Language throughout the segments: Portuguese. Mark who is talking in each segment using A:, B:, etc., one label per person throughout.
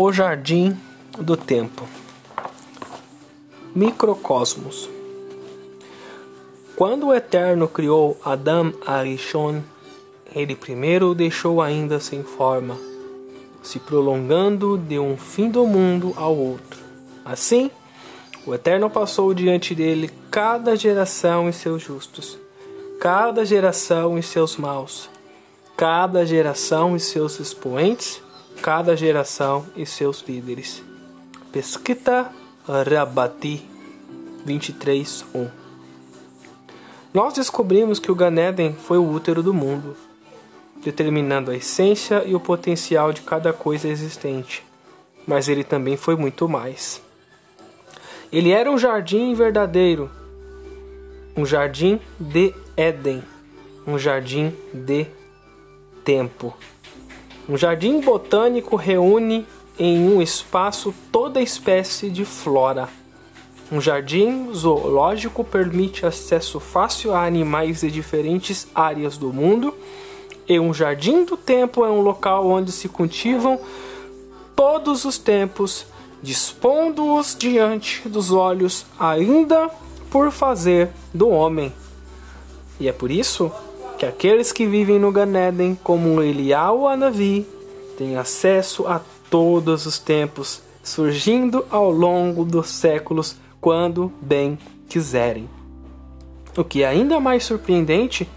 A: O Jardim do Tempo Microcosmos Quando o Eterno criou Adam Arishon, ele primeiro o deixou ainda sem forma, se prolongando de um fim do mundo ao outro. Assim, o Eterno passou diante dele cada geração e seus justos, cada geração e seus maus, cada geração e seus expoentes, cada geração e seus líderes. Pesquita Rabati 23:1 Nós descobrimos que o Ganeden foi o útero do mundo, determinando a essência e o potencial de cada coisa existente, mas ele também foi muito mais. Ele era um jardim verdadeiro, um jardim de Éden, um jardim de tempo. Um jardim botânico reúne em um espaço toda espécie de flora. Um jardim zoológico permite acesso fácil a animais de diferentes áreas do mundo. E um jardim do tempo é um local onde se cultivam todos os tempos, dispondo-os diante dos olhos, ainda por fazer do homem. E é por isso que aqueles que vivem no Ganeden, como Elial Anavi, têm acesso a todos os tempos, surgindo ao longo dos séculos, quando bem quiserem. O que é ainda mais surpreendente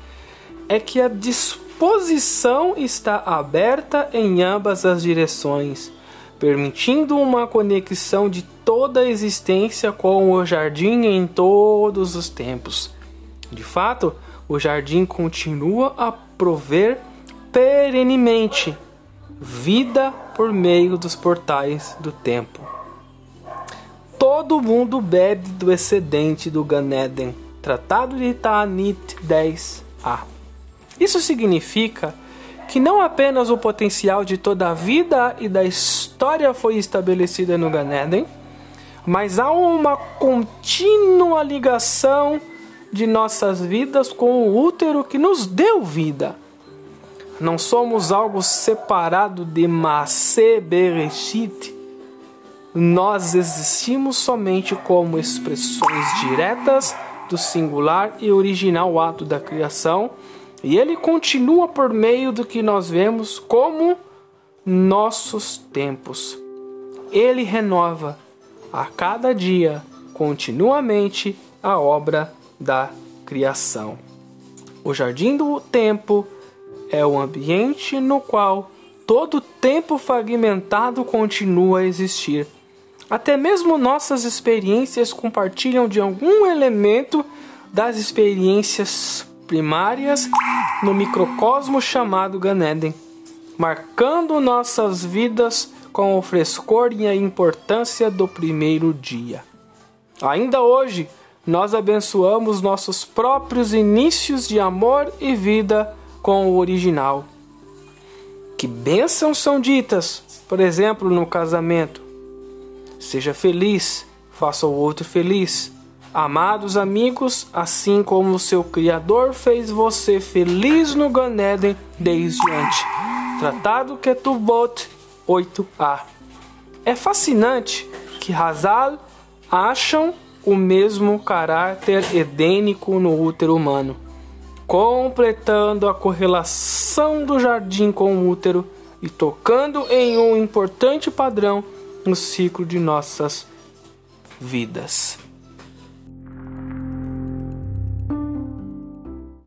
A: é que a disposição está aberta em ambas as direções, permitindo uma conexão de toda a existência com o jardim em todos os tempos. De fato, o jardim continua a prover perenemente vida por meio dos portais do tempo. Todo mundo bebe do excedente do Ganeden, tratado de Ta'anit 10a. Isso significa que não apenas o potencial de toda a vida e da história foi estabelecida no Ganeden, mas há uma contínua ligação de nossas vidas com o útero que nos deu vida. Não somos algo separado de Bereshit. Nós existimos somente como expressões diretas do singular e original ato da criação, e ele continua por meio do que nós vemos como nossos tempos. Ele renova a cada dia, continuamente, a obra da criação. O jardim do tempo é o ambiente no qual todo tempo fragmentado continua a existir. Até mesmo nossas experiências compartilham de algum elemento das experiências primárias no microcosmo chamado Ganeden, marcando nossas vidas com o frescor e a importância do primeiro dia. Ainda hoje, nós abençoamos nossos próprios inícios de amor e vida com o original. Que bênçãos são ditas, por exemplo, no casamento. Seja feliz, faça o outro feliz. Amados amigos, assim como o seu Criador fez você feliz no Ganeden desde antes. Tratado Ketubot 8a. É fascinante que Hazal acham o mesmo caráter edênico no útero humano, completando a correlação do jardim com o útero e tocando em um importante padrão no ciclo de nossas vidas.